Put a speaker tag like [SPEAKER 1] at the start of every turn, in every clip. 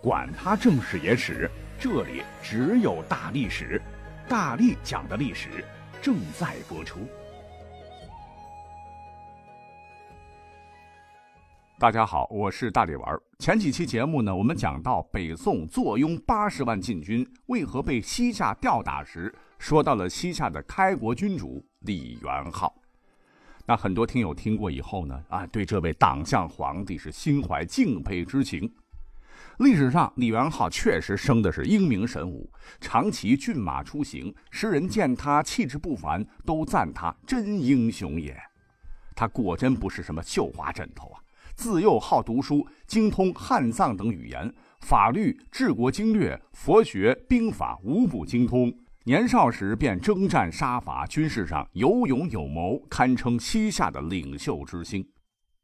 [SPEAKER 1] 管他正史野史，这里只有大历史，大力讲的历史正在播出。大家好，我是大力丸。前几期节目呢，我们讲到北宋坐拥八十万禁军，为何被西夏吊打时，说到了西夏的开国君主李元昊。那很多听友听过以后呢，啊，对这位党项皇帝是心怀敬佩之情。历史上，李元昊确实生的是英明神武，长骑骏马出行，时人见他气质不凡，都赞他真英雄也。他果真不是什么绣花枕头啊！自幼好读书，精通汉藏等语言，法律、治国经略、佛学、兵法无不精通。年少时便征战杀伐，军事上有勇有谋，堪称西夏的领袖之星。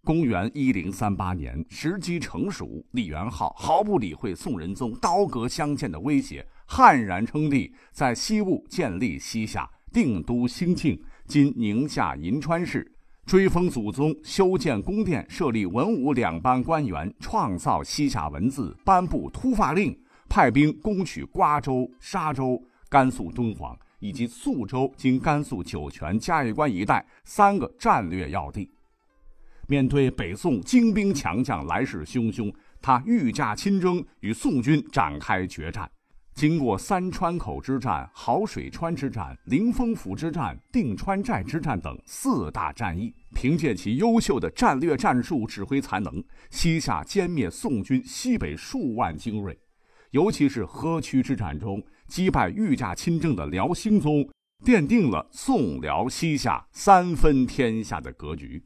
[SPEAKER 1] 公元一零三八年，时机成熟，李元昊毫不理会宋仁宗刀戈相见的威胁，悍然称帝，在西坞建立西夏，定都兴庆（今宁夏银川市）。追封祖宗，修建宫殿，设立文武两班官员，创造西夏文字，颁布突发令，派兵攻取瓜州、沙州、甘肃敦煌以及肃州（今甘肃酒泉嘉峪关一带）三个战略要地。面对北宋精兵强将来势汹汹，他御驾亲征，与宋军展开决战。经过三川口之战、好水川之战、灵风府之战、定川寨之战等四大战役，凭借其优秀的战略战术指挥才能，西夏歼灭宋军西北数万精锐。尤其是河曲之战中击败御驾亲征的辽兴宗，奠定了宋辽西夏三分天下的格局。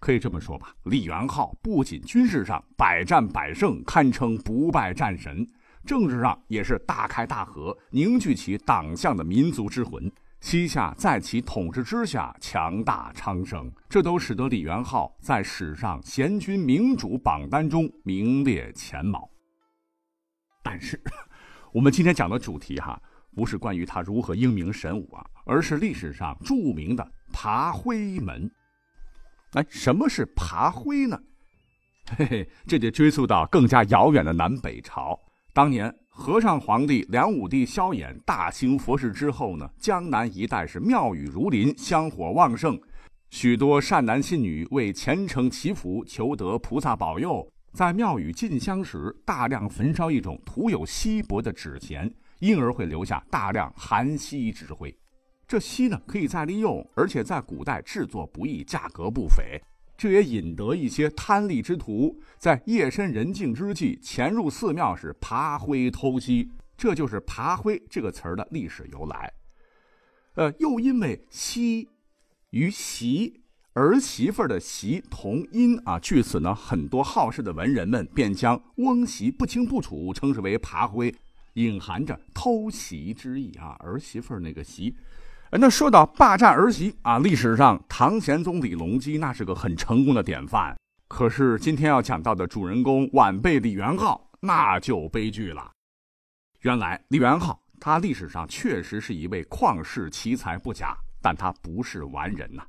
[SPEAKER 1] 可以这么说吧，李元昊不仅军事上百战百胜，堪称不败战神。政治上也是大开大合，凝聚起党项的民族之魂。西夏在其统治之下强大昌盛，这都使得李元昊在史上贤君明主榜单中名列前茅。但是，我们今天讲的主题哈，不是关于他如何英明神武啊，而是历史上著名的爬灰门。哎，什么是爬灰呢？嘿嘿，这得追溯到更加遥远的南北朝。当年和尚皇帝梁武帝萧衍大兴佛事之后呢，江南一带是庙宇如林，香火旺盛，许多善男信女为虔诚祈福，求得菩萨保佑。在庙宇进香时，大量焚烧一种涂有锡箔的纸钱，因而会留下大量含锡纸灰。这锡呢，可以再利用，而且在古代制作不易，价格不菲。这也引得一些贪利之徒在夜深人静之际潜入寺庙时爬灰偷锡，这就是“爬灰”这个词儿的历史由来。呃，又因为“锡”与“媳”儿媳妇的“媳”同音啊，据此呢，很多好事的文人们便将翁媳不清不楚称之为“爬灰”，隐含着偷袭之意啊。儿媳妇那个“媳”。那说到霸占儿媳啊，历史上唐玄宗李隆基那是个很成功的典范。可是今天要讲到的主人公晚辈李元昊，那就悲剧了。原来李元昊他历史上确实是一位旷世奇才不假，但他不是完人呐。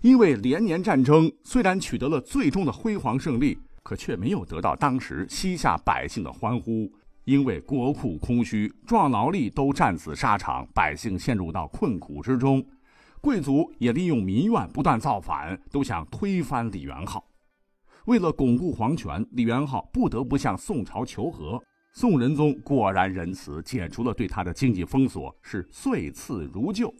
[SPEAKER 1] 因为连年战争，虽然取得了最终的辉煌胜利，可却没有得到当时西夏百姓的欢呼。因为国库空虚，壮劳力都战死沙场，百姓陷入到困苦之中，贵族也利用民怨不断造反，都想推翻李元昊。为了巩固皇权，李元昊不得不向宋朝求和。宋仁宗果然仁慈，解除了对他的经济封锁，是岁赐如旧。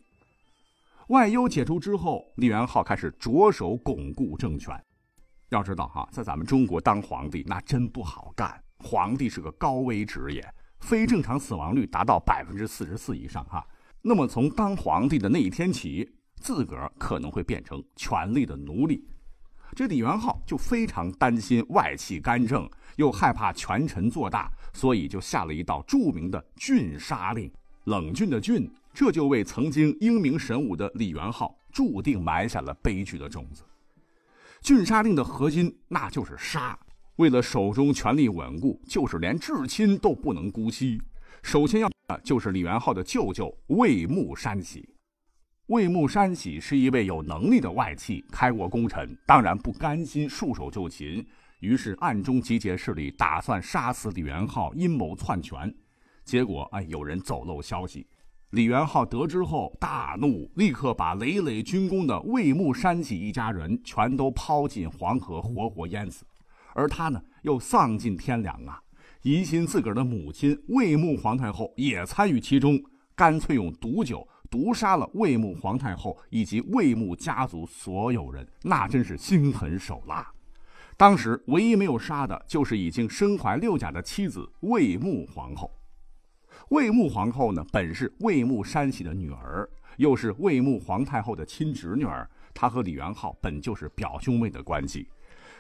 [SPEAKER 1] 外忧解除之后，李元昊开始着手巩固政权。要知道哈，在咱们中国当皇帝那真不好干。皇帝是个高危职业，非正常死亡率达到百分之四十四以上哈。那么从当皇帝的那一天起，自个儿可能会变成权力的奴隶。这李元昊就非常担心外戚干政，又害怕权臣做大，所以就下了一道著名的郡杀令。冷峻的峻，这就为曾经英明神武的李元昊注定埋下了悲剧的种子。郡杀令的核心那就是杀。为了手中权力稳固，就是连至亲都不能姑息。首先要的就是李元昊的舅舅魏木山喜。魏木山喜是一位有能力的外戚，开国功臣，当然不甘心束手就擒，于是暗中集结势力，打算杀死李元昊，阴谋篡权。结果，哎，有人走漏消息，李元昊得知后大怒，立刻把累累军功的魏木山喜一家人全都抛进黄河，活活淹死。而他呢，又丧尽天良啊！疑心自个儿的母亲魏穆皇太后也参与其中，干脆用毒酒毒杀了魏穆皇太后以及魏穆家族所有人，那真是心狠手辣。当时唯一没有杀的就是已经身怀六甲的妻子魏穆皇后。魏穆皇后呢，本是魏穆山喜的女儿，又是魏穆皇太后的亲侄女儿，她和李元昊本就是表兄妹的关系。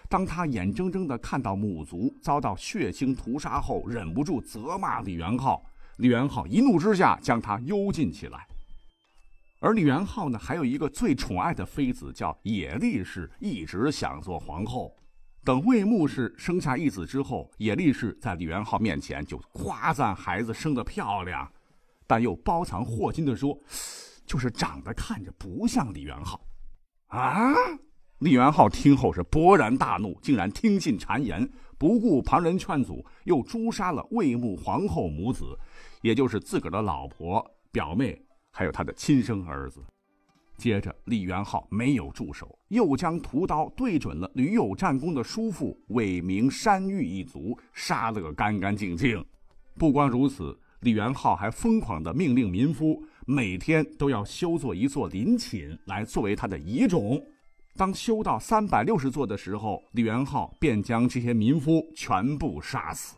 [SPEAKER 1] 当他眼睁睁地看到母族遭到血腥屠杀后，忍不住责骂李元昊。李元昊一怒之下将他幽禁起来。而李元昊呢，还有一个最宠爱的妃子叫野力氏，一直想做皇后。等魏穆氏生下一子之后，野力氏在李元昊面前就夸赞孩子生得漂亮，但又包藏祸心地说，就是长得看着不像李元昊。啊！李元昊听后是勃然大怒，竟然听信谗言，不顾旁人劝阻，又诛杀了魏穆皇后母子，也就是自个儿的老婆、表妹，还有他的亲生儿子。接着，李元昊没有住手，又将屠刀对准了屡有战功的叔父韦明山玉一族，杀了个干干净净。不光如此，李元昊还疯狂地命令民夫每天都要修做一座陵寝，来作为他的遗种。当修到三百六十座的时候，李元昊便将这些民夫全部杀死。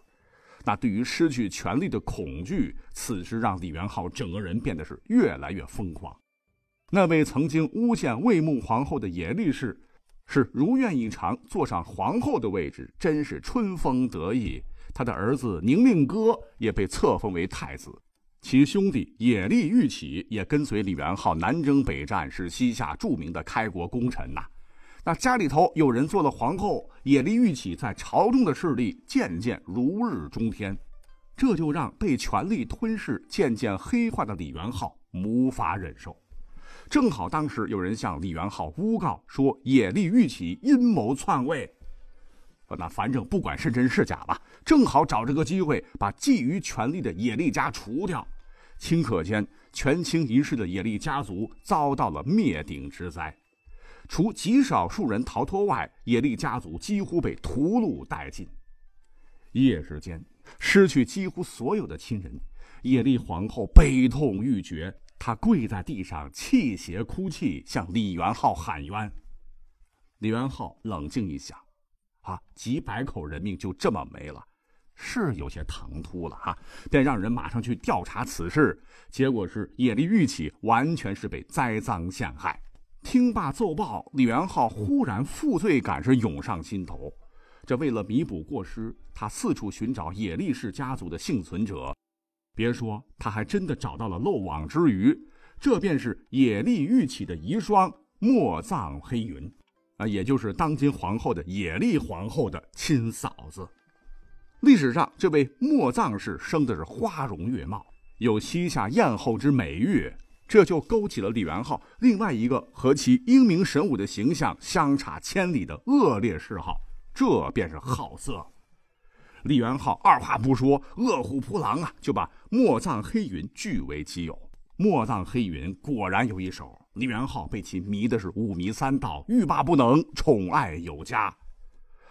[SPEAKER 1] 那对于失去权力的恐惧，此时让李元昊整个人变得是越来越疯狂。那位曾经诬陷魏穆皇后的野力士，是如愿以偿坐上皇后的位置，真是春风得意。他的儿子宁令哥也被册封为太子。其兄弟野利玉起也跟随李元昊南征北战，是西夏著名的开国功臣呐。那家里头有人做了皇后，野利玉起在朝中的势力渐渐如日中天，这就让被权力吞噬、渐渐黑化的李元昊无法忍受。正好当时有人向李元昊诬告说野利玉起阴谋篡位，那反正不管是真是假吧，正好找这个机会把觊觎权力的野利家除掉。顷刻间，权倾一世的野利家族遭到了灭顶之灾，除极少数人逃脱外，野利家族几乎被屠戮殆尽。一夜之间，失去几乎所有的亲人，野利皇后悲痛欲绝，她跪在地上泣血哭泣，向李元昊喊冤。李元昊冷静一想，啊，几百口人命就这么没了。是有些唐突了哈，便让人马上去调查此事。结果是野利玉起完全是被栽赃陷害。听罢奏报，李元昊忽然负罪感是涌上心头。这为了弥补过失，他四处寻找野利氏家族的幸存者。别说，他还真的找到了漏网之鱼。这便是野利玉起的遗孀莫藏黑云，啊，也就是当今皇后的野利皇后的亲嫂子。历史上，这位莫藏氏生的是花容月貌，有西夏艳后之美誉，这就勾起了李元昊另外一个和其英明神武的形象相差千里的恶劣嗜好，这便是好色。李元昊二话不说，饿虎扑狼啊，就把莫藏黑云据为己有。莫藏黑云果然有一手，李元昊被其迷的是五迷三道，欲罢不能，宠爱有加。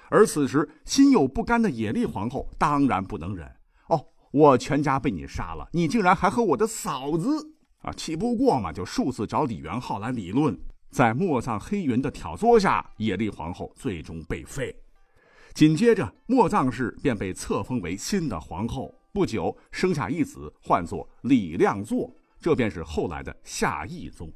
[SPEAKER 1] 而此时心有不甘的野丽皇后当然不能忍哦，我全家被你杀了，你竟然还和我的嫂子啊！气不过嘛，就数次找李元昊来理论。在莫藏黑云的挑唆下，野丽皇后最终被废。紧接着，莫藏氏便被册封为新的皇后。不久，生下一子，唤作李亮作，这便是后来的夏懿宗。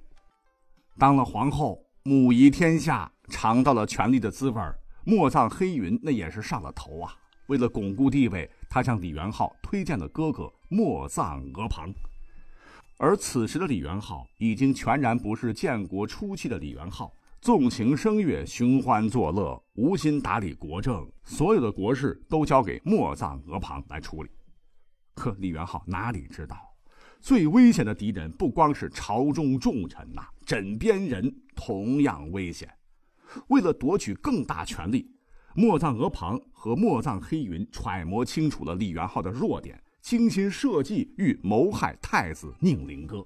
[SPEAKER 1] 当了皇后，母仪天下，尝到了权力的滋味儿。莫藏黑云那也是上了头啊！为了巩固地位，他向李元昊推荐了哥哥莫藏额庞。而此时的李元昊已经全然不是建国初期的李元昊，纵情声乐，寻欢作乐，无心打理国政，所有的国事都交给莫藏额庞来处理。可李元昊哪里知道，最危险的敌人不光是朝中重臣呐，枕边人同样危险。为了夺取更大权力，莫藏额旁和莫藏黑云揣摩清楚了李元昊的弱点，精心设计欲谋害太子宁灵哥。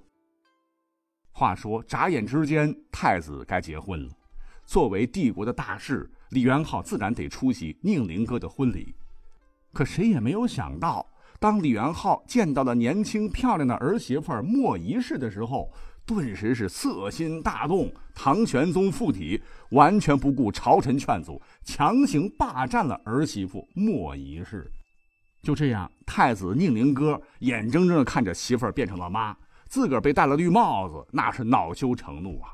[SPEAKER 1] 话说，眨眼之间，太子该结婚了。作为帝国的大事，李元昊自然得出席宁灵哥的婚礼。可谁也没有想到，当李元昊见到了年轻漂亮的儿媳妇莫仪氏的时候，顿时是色心大动。唐玄宗附体，完全不顾朝臣劝阻，强行霸占了儿媳妇莫仪氏。就这样，太子宁灵哥眼睁睁的看着媳妇儿变成了妈，自个儿被戴了绿帽子，那是恼羞成怒啊！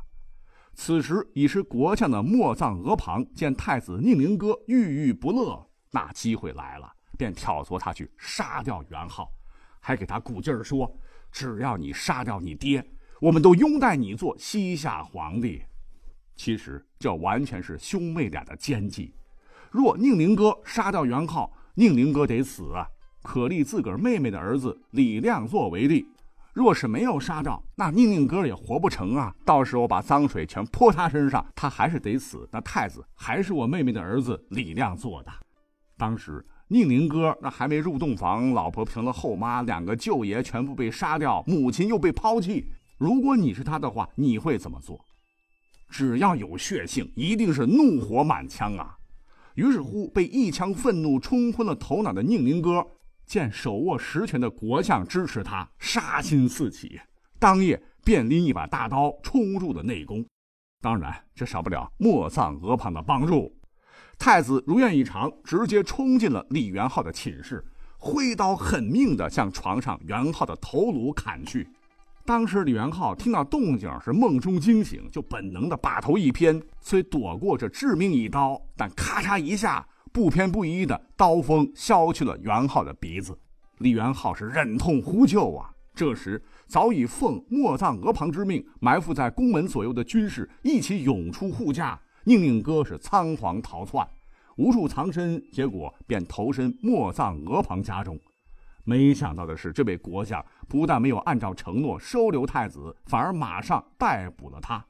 [SPEAKER 1] 此时已是国相的莫藏额旁见太子宁灵哥郁郁不乐，那机会来了。便挑唆他去杀掉元昊，还给他鼓劲儿说：“只要你杀掉你爹，我们都拥戴你做西夏皇帝。”其实这完全是兄妹俩的奸计。若宁宁哥杀掉元昊，宁宁哥得死啊，可立自个儿妹妹的儿子李亮作为帝。若是没有杀掉，那宁宁哥也活不成啊。到时候把脏水全泼他身上，他还是得死。那太子还是我妹妹的儿子李亮做的。当时。宁宁哥那还没入洞房，老婆成了后妈，两个舅爷全部被杀掉，母亲又被抛弃。如果你是他的话，你会怎么做？只要有血性，一定是怒火满腔啊！于是乎，被一腔愤怒冲昏了头脑的宁宁哥，见手握实权的国相支持他，杀心四起，当夜便拎一把大刀冲入了内宫。当然，这少不了莫藏额旁的帮助。太子如愿以偿，直接冲进了李元昊的寝室，挥刀狠命地向床上元昊的头颅砍去。当时李元昊听到动静，是梦中惊醒，就本能的把头一偏，虽躲过这致命一刀，但咔嚓一下，不偏不倚的刀锋削去了元昊的鼻子。李元昊是忍痛呼救啊！这时早已奉莫藏额旁之命，埋伏在宫门左右的军士一起涌出护驾。宁宁哥是仓皇逃窜，无处藏身，结果便投身莫藏额旁家中。没想到的是，这位国相不但没有按照承诺收留太子，反而马上逮捕了他。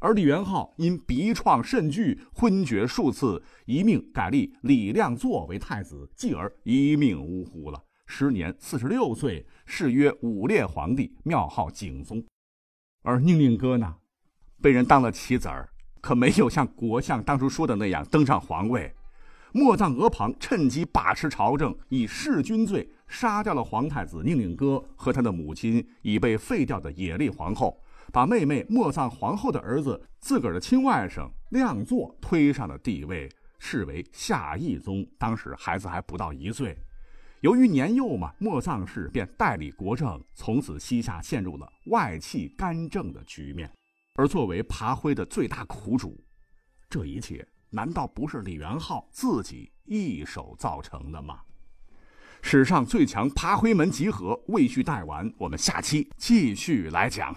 [SPEAKER 1] 而李元昊因鼻创甚剧，昏厥数次，一命改立李亮作为太子，继而一命呜呼了。时年四十六岁，谥曰武烈皇帝，庙号景宗。而宁宁哥呢，被人当了棋子儿。可没有像国相当初说的那样登上皇位，莫藏额旁趁机把持朝政，以弑君罪杀掉了皇太子宁宁哥和他的母亲已被废掉的野丽皇后，把妹妹莫藏皇后的儿子自个儿的亲外甥亮作推上了帝位，视为夏懿宗。当时孩子还不到一岁，由于年幼嘛，莫藏氏便代理国政，从此西夏陷入了外戚干政的局面。而作为爬灰的最大苦主，这一切难道不是李元昊自己一手造成的吗？史上最强扒灰门集合，未续带完，我们下期继续来讲。